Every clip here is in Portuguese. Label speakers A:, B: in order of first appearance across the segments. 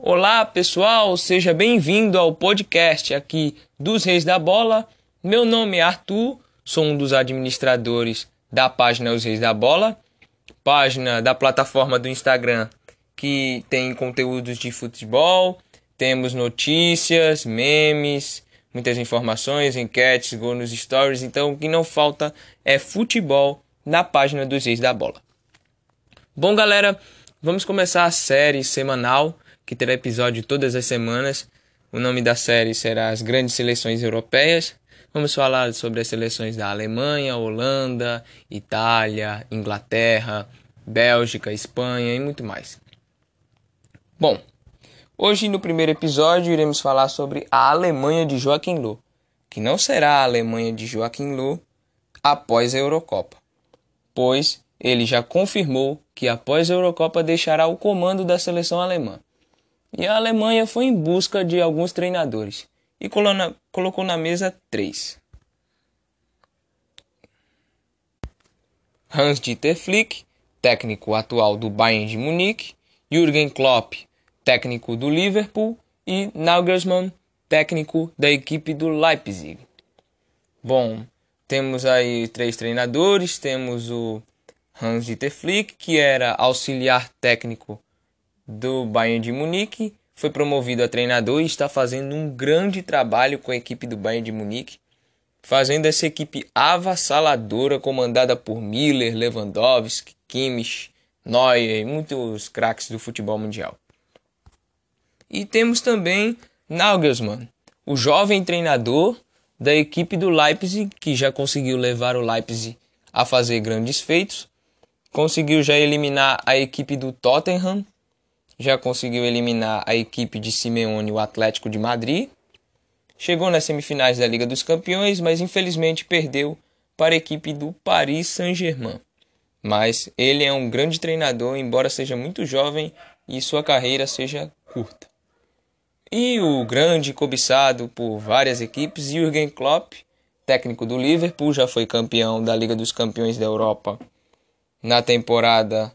A: Olá pessoal, seja bem-vindo ao podcast aqui dos Reis da Bola. Meu nome é Arthur, sou um dos administradores da página Os Reis da Bola, página da plataforma do Instagram que tem conteúdos de futebol, temos notícias, memes, muitas informações, enquetes, gol nos stories, então o que não falta é futebol na página dos Reis da Bola. Bom, galera, vamos começar a série semanal que terá episódio todas as semanas. O nome da série será As Grandes Seleções Europeias. Vamos falar sobre as seleções da Alemanha, Holanda, Itália, Inglaterra, Bélgica, Espanha e muito mais. Bom, hoje no primeiro episódio iremos falar sobre a Alemanha de Joaquim Löw, que não será a Alemanha de Joaquim Löw após a Eurocopa, pois ele já confirmou que após a Eurocopa deixará o comando da seleção alemã. E a Alemanha foi em busca de alguns treinadores e colocou na mesa três. Hans-Dieter Flick, técnico atual do Bayern de Munique, Jürgen Klopp, técnico do Liverpool, e Nagelsmann, técnico da equipe do Leipzig. Bom, temos aí três treinadores, temos o Hans-Dieter Flick, que era auxiliar técnico do Bayern de Munique, foi promovido a treinador e está fazendo um grande trabalho com a equipe do Bayern de Munique, fazendo essa equipe avassaladora comandada por Miller, Lewandowski, Kimmich, Neuer e muitos craques do futebol mundial. E temos também Nagelsmann, o jovem treinador da equipe do Leipzig, que já conseguiu levar o Leipzig a fazer grandes feitos, conseguiu já eliminar a equipe do Tottenham, já conseguiu eliminar a equipe de Simeone, o Atlético de Madrid, chegou nas semifinais da Liga dos Campeões, mas infelizmente perdeu para a equipe do Paris Saint-Germain. Mas ele é um grande treinador, embora seja muito jovem e sua carreira seja curta. E o grande cobiçado por várias equipes, Jürgen Klopp, técnico do Liverpool, já foi campeão da Liga dos Campeões da Europa na temporada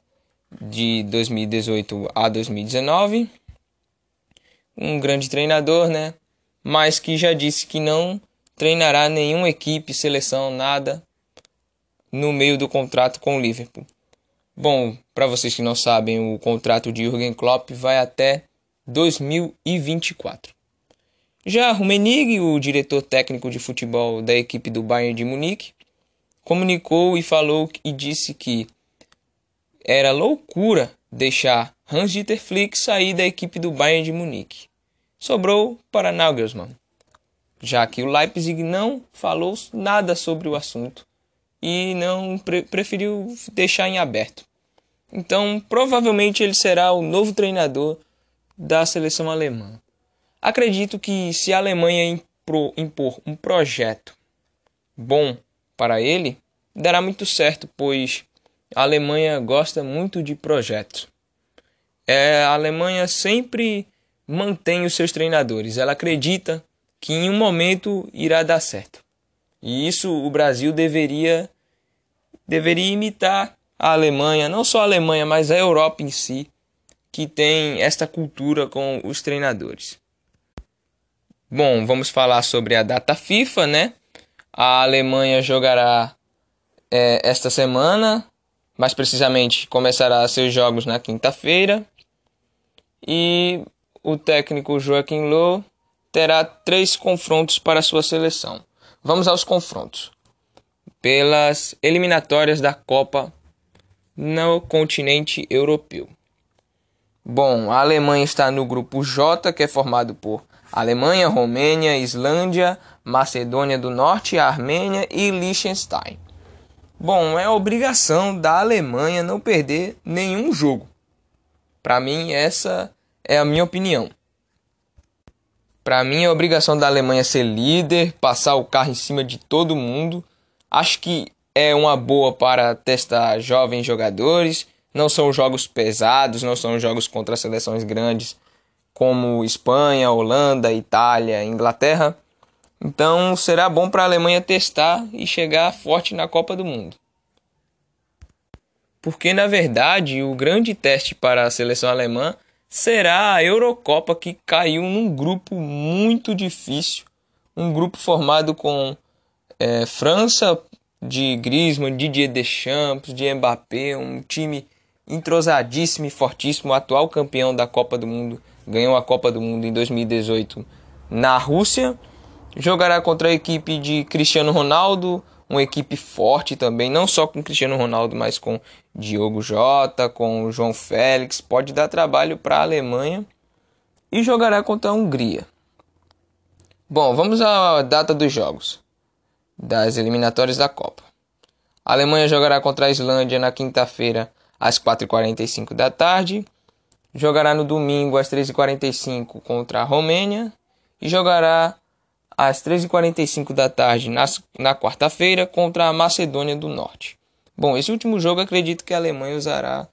A: de 2018 a 2019. Um grande treinador, né? Mas que já disse que não treinará nenhuma equipe, seleção, nada no meio do contrato com o Liverpool. Bom, para vocês que não sabem, o contrato de Jürgen Klopp vai até 2024. Já Rummenigge, o diretor técnico de futebol da equipe do Bayern de Munique, comunicou e falou e disse que era loucura deixar Hans-Dieter Flick sair da equipe do Bayern de Munique. Sobrou para Nagelsmann, já que o Leipzig não falou nada sobre o assunto e não pre preferiu deixar em aberto. Então, provavelmente ele será o novo treinador da seleção alemã. Acredito que se a Alemanha impor um projeto bom para ele, dará muito certo, pois a Alemanha gosta muito de projetos. É, a Alemanha sempre mantém os seus treinadores. Ela acredita que em um momento irá dar certo. E isso o Brasil deveria deveria imitar a Alemanha, não só a Alemanha, mas a Europa em si, que tem esta cultura com os treinadores. Bom, vamos falar sobre a data FIFA, né? A Alemanha jogará é, esta semana mais precisamente começará seus jogos na quinta-feira. E o técnico Joaquim Low terá três confrontos para sua seleção. Vamos aos confrontos. Pelas eliminatórias da Copa no continente europeu. Bom, a Alemanha está no grupo J, que é formado por Alemanha, Romênia, Islândia, Macedônia do Norte, Armênia e Liechtenstein. Bom, é obrigação da Alemanha não perder nenhum jogo. Para mim, essa é a minha opinião. Para mim, é obrigação da Alemanha ser líder, passar o carro em cima de todo mundo. Acho que é uma boa para testar jovens jogadores. Não são jogos pesados, não são jogos contra seleções grandes como Espanha, Holanda, Itália, Inglaterra. Então será bom para a Alemanha testar e chegar forte na Copa do Mundo. Porque na verdade o grande teste para a seleção alemã será a Eurocopa que caiu num grupo muito difícil, um grupo formado com é, França de Griezmann, Didier Deschamps, de Mbappé, um time entrosadíssimo e fortíssimo, atual campeão da Copa do Mundo, ganhou a Copa do Mundo em 2018 na Rússia. Jogará contra a equipe de Cristiano Ronaldo, uma equipe forte também, não só com Cristiano Ronaldo, mas com Diogo Jota, com João Félix. Pode dar trabalho para a Alemanha e jogará contra a Hungria. Bom, vamos à data dos jogos das eliminatórias da Copa. A Alemanha jogará contra a Islândia na quinta-feira às 4h45 da tarde. Jogará no domingo às 13h45 contra a Romênia. E jogará às 13h45 da tarde na, na quarta-feira contra a Macedônia do Norte. Bom, esse último jogo acredito que a Alemanha usará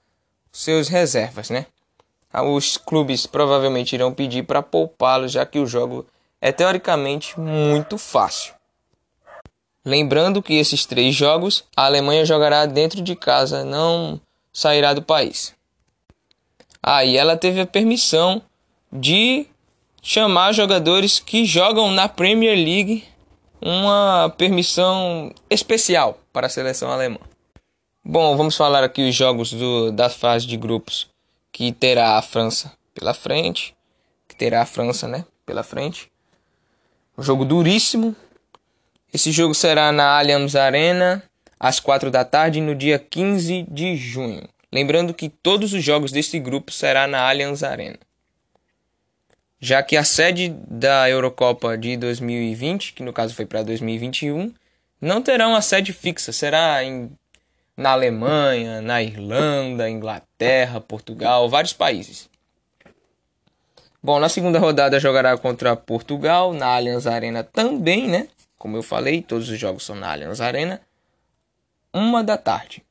A: seus reservas, né? Os clubes provavelmente irão pedir para poupá-lo, já que o jogo é teoricamente muito fácil. Lembrando que esses três jogos a Alemanha jogará dentro de casa, não sairá do país. Ah, e ela teve a permissão de chamar jogadores que jogam na Premier League, uma permissão especial para a seleção alemã. Bom, vamos falar aqui os jogos do, da fase de grupos que terá a França pela frente, que terá a França, né, pela frente. Um jogo duríssimo, esse jogo será na Allianz Arena às 4 da tarde no dia 15 de junho. Lembrando que todos os jogos deste grupo será na Allianz Arena. Já que a sede da Eurocopa de 2020, que no caso foi para 2021, não terá uma sede fixa, será em, na Alemanha, na Irlanda, Inglaterra, Portugal, vários países. Bom, na segunda rodada jogará contra Portugal, na Allianz Arena também, né? Como eu falei, todos os jogos são na Allianz Arena. Uma da tarde.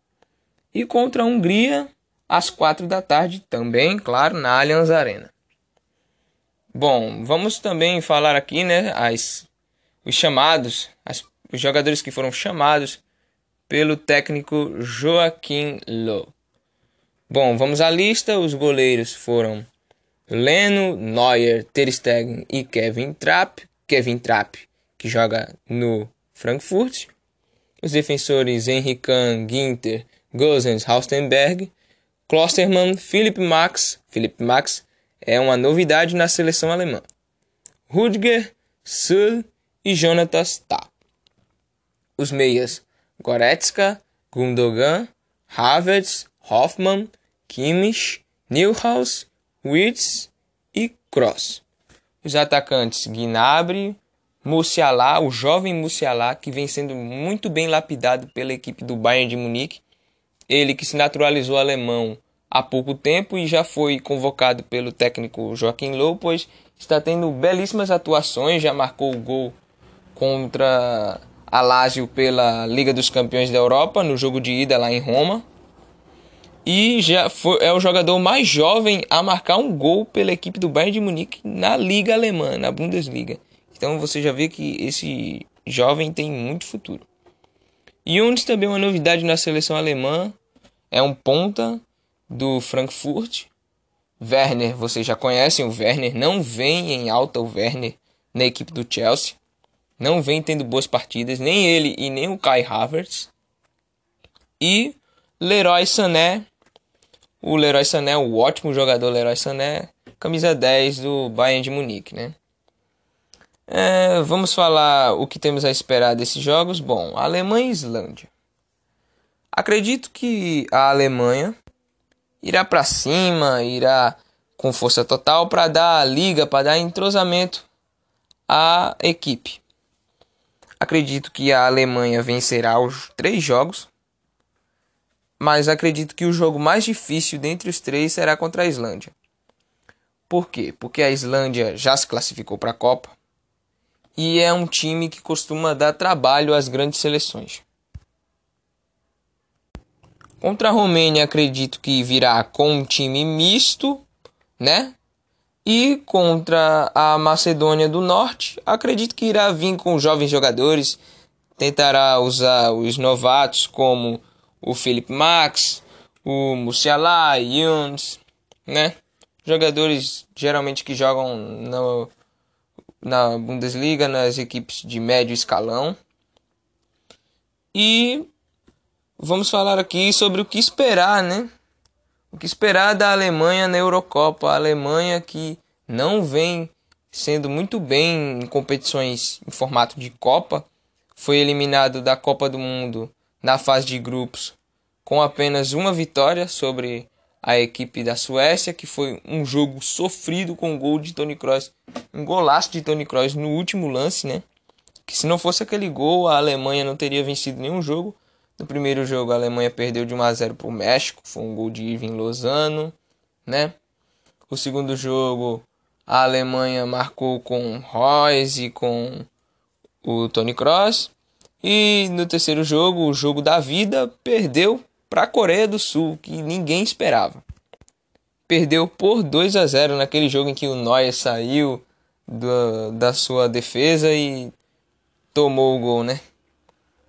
A: E contra a Hungria, às quatro da tarde, também, claro, na Allianz Arena. Bom, vamos também falar aqui, né, as, os chamados, as, os jogadores que foram chamados pelo técnico Joaquim Low. Bom, vamos à lista. Os goleiros foram Leno, Neuer, Ter Stegen e Kevin Trapp. Kevin Trapp que joga no Frankfurt. Os defensores Henrique Kahn, Ginter, Gosens, Haustenberg, Klostermann, Philipp Max. Philipp Max é uma novidade na seleção alemã. Rüdiger, Sul e Jonatas Tah. Os meias Goretzka, Gundogan, Havertz, Hoffmann, Kimmich, Neuhaus, Wirtz e Kroos. Os atacantes Gnabry, Musiala, o jovem Musiala, que vem sendo muito bem lapidado pela equipe do Bayern de Munique. Ele que se naturalizou alemão há pouco tempo e já foi convocado pelo técnico Joaquim Low, pois está tendo belíssimas atuações, já marcou o gol contra a Lazio pela Liga dos Campeões da Europa no jogo de ida lá em Roma. E já foi, é o jogador mais jovem a marcar um gol pela equipe do Bayern de Munique na Liga Alemã, na Bundesliga. Então você já vê que esse jovem tem muito futuro. Yunis também uma novidade na seleção alemã. É um ponta do Frankfurt. Werner, vocês já conhecem o Werner. Não vem em alta o Werner na equipe do Chelsea. Não vem tendo boas partidas. Nem ele e nem o Kai Havertz. E Leroy Sané. O Leroy Sané, o ótimo jogador Leroy Sané. Camisa 10 do Bayern de Munique, né? É, vamos falar o que temos a esperar desses jogos. Bom, Alemanha e Islândia. Acredito que a Alemanha irá para cima, irá com força total para dar liga, para dar entrosamento à equipe. Acredito que a Alemanha vencerá os três jogos, mas acredito que o jogo mais difícil dentre os três será contra a Islândia. Por quê? Porque a Islândia já se classificou para a Copa e é um time que costuma dar trabalho às grandes seleções. Contra a Romênia, acredito que virá com um time misto, né? E contra a Macedônia do Norte, acredito que irá vir com jovens jogadores, tentará usar os novatos como o Felipe Max, o Musiala, Yuns, né? jogadores geralmente que jogam no, na Bundesliga, nas equipes de médio escalão. E vamos falar aqui sobre o que esperar, né? O que esperar da Alemanha na Eurocopa? A Alemanha que não vem sendo muito bem em competições em formato de Copa, foi eliminado da Copa do Mundo na fase de grupos com apenas uma vitória sobre a equipe da Suécia, que foi um jogo sofrido com gol de Tony Kroos, um golaço de Tony Kroos no último lance, né? Que se não fosse aquele gol, a Alemanha não teria vencido nenhum jogo. No primeiro jogo, a Alemanha perdeu de 1 a 0 para o México, foi um gol de Irving Lozano, né? O segundo jogo, a Alemanha marcou com Royce e com o Tony Kroos. E no terceiro jogo, o jogo da vida, perdeu para a Coreia do Sul, que ninguém esperava. Perdeu por 2 a 0 naquele jogo em que o Neuer saiu da, da sua defesa e tomou o gol, né?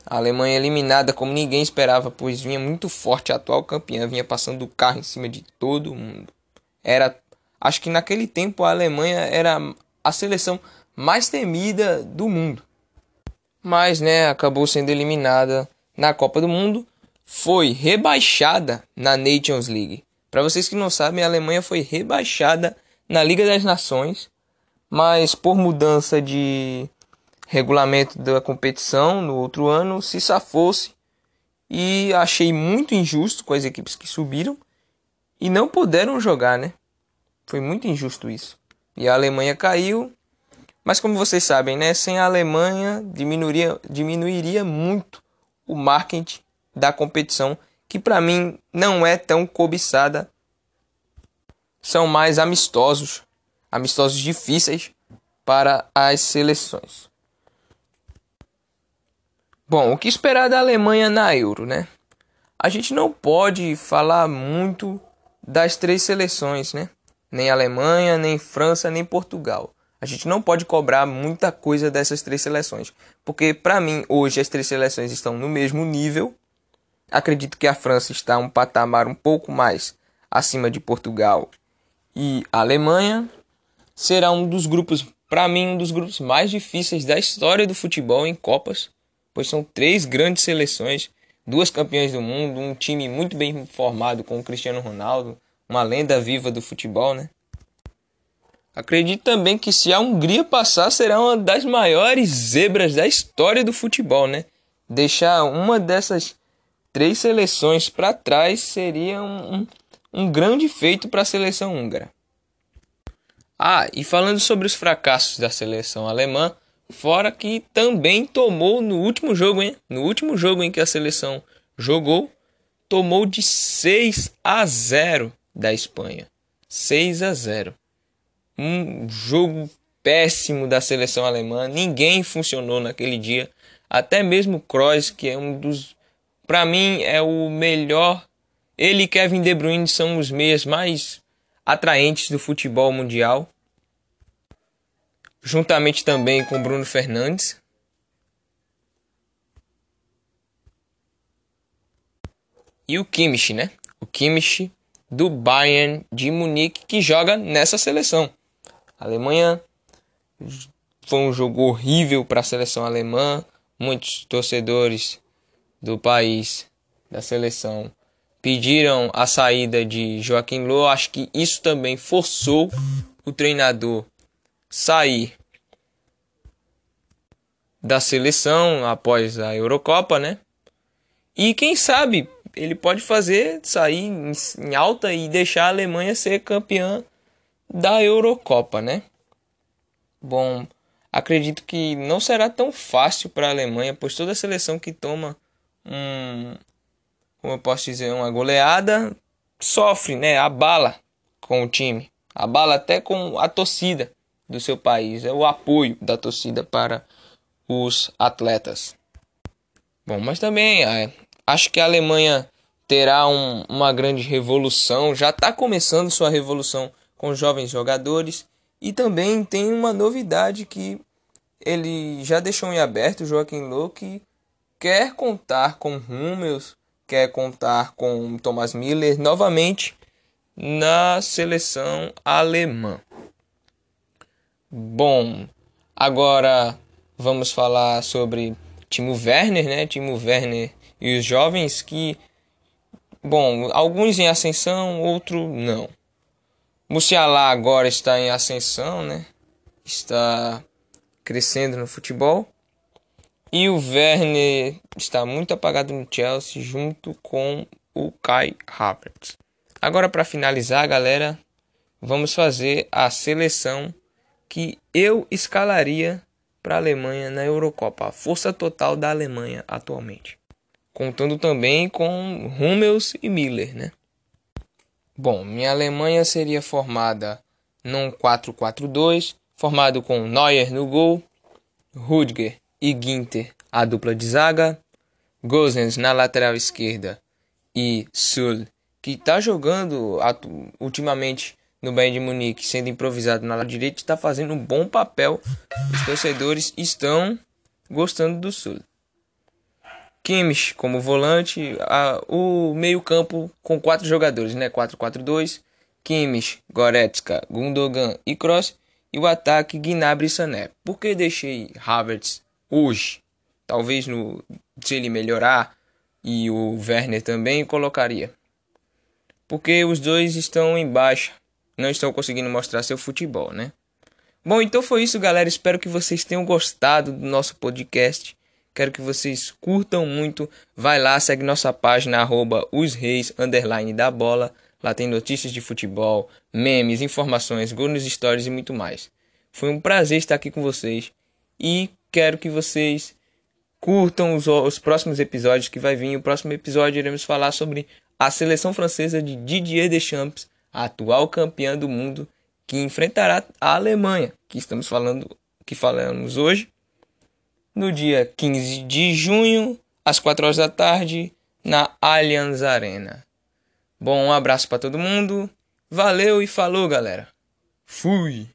A: A Alemanha eliminada como ninguém esperava, pois vinha muito forte, a atual campeã vinha passando o carro em cima de todo mundo. Era, acho que naquele tempo a Alemanha era a seleção mais temida do mundo. Mas, né, acabou sendo eliminada na Copa do Mundo, foi rebaixada na Nations League. Para vocês que não sabem, a Alemanha foi rebaixada na Liga das Nações, mas por mudança de regulamento da competição no outro ano se safou-se e achei muito injusto com as equipes que subiram e não puderam jogar, né? Foi muito injusto isso. E a Alemanha caiu, mas como vocês sabem, né, sem a Alemanha diminuiria, diminuiria muito o marketing da competição, que para mim não é tão cobiçada. São mais amistosos, amistosos difíceis para as seleções. Bom, o que esperar da Alemanha na Euro, né? A gente não pode falar muito das três seleções, né? Nem Alemanha, nem França, nem Portugal. A gente não pode cobrar muita coisa dessas três seleções, porque para mim hoje as três seleções estão no mesmo nível. Acredito que a França está um patamar um pouco mais acima de Portugal e Alemanha. Será um dos grupos, para mim, um dos grupos mais difíceis da história do futebol em Copas pois são três grandes seleções, duas campeãs do mundo, um time muito bem formado com o Cristiano Ronaldo, uma lenda viva do futebol, né? Acredito também que se a Hungria passar será uma das maiores zebras da história do futebol, né? Deixar uma dessas três seleções para trás seria um, um, grande feito para a seleção húngara. Ah, e falando sobre os fracassos da seleção alemã, Fora que também tomou no último jogo, hein? No último jogo em que a seleção jogou, tomou de 6 a 0 da Espanha. 6 a 0. Um jogo péssimo da seleção alemã. Ninguém funcionou naquele dia. Até mesmo Kroos, que é um dos para mim é o melhor. Ele e Kevin De Bruyne são os meias mais atraentes do futebol mundial juntamente também com Bruno Fernandes. E o Kimmich, né? O Kimmich do Bayern de Munique que joga nessa seleção. Alemanha foi um jogo horrível para a seleção alemã. Muitos torcedores do país, da seleção, pediram a saída de Joaquim Low. Acho que isso também forçou o treinador sair da seleção após a Eurocopa, né? E quem sabe ele pode fazer sair em alta e deixar a Alemanha ser campeã da Eurocopa, né? Bom, acredito que não será tão fácil para a Alemanha, pois toda seleção que toma um, como eu posso dizer, uma goleada sofre, né? Abala com o time, abala até com a torcida do seu país, é o apoio da torcida para os atletas. Bom, mas também é, acho que a Alemanha terá um, uma grande revolução, já está começando sua revolução com jovens jogadores e também tem uma novidade que ele já deixou em aberto, Joaquim Low, que quer contar com Hummels, quer contar com Thomas Miller novamente na seleção alemã. Bom, agora vamos falar sobre Timo Werner, né? Timo Werner e os jovens que, bom, alguns em ascensão, outro não. Musiala agora está em ascensão, né? Está crescendo no futebol. E o Werner está muito apagado no Chelsea junto com o Kai Havertz. Agora para finalizar, galera, vamos fazer a seleção que eu escalaria para a Alemanha na Eurocopa, a força total da Alemanha atualmente. Contando também com Hummels e Miller, né? Bom, minha Alemanha seria formada num 4-4-2, formado com Neuer no gol, Rüdiger e Ginter a dupla de zaga, Gosens na lateral esquerda e Sul, que está jogando ultimamente no Bayern de Munique, sendo improvisado na direita, está fazendo um bom papel. Os torcedores estão gostando do Sul. Kimmich como volante, a, o meio-campo com quatro jogadores, né? 4-4-2. Kimmich, Goretzka, Gundogan e Kroos. E o ataque Gnabry e Sané. Por que deixei Havertz hoje? Talvez no, se ele melhorar e o Werner também colocaria. Porque os dois estão em baixa, não estão conseguindo mostrar seu futebol, né? Bom, então foi isso, galera. Espero que vocês tenham gostado do nosso podcast. Quero que vocês curtam muito. Vai lá, segue nossa página, arroba os reis, underline da bola. Lá tem notícias de futebol, memes, informações, gols stories e muito mais. Foi um prazer estar aqui com vocês. E quero que vocês curtam os, os próximos episódios que vai vir. O próximo episódio iremos falar sobre a seleção francesa de Didier Deschamps, a atual campeã do mundo, que enfrentará a Alemanha, que estamos falando, que falamos hoje no dia 15 de junho, às 4 horas da tarde, na Allianz Arena. Bom, um abraço para todo mundo. Valeu e falou, galera. Fui.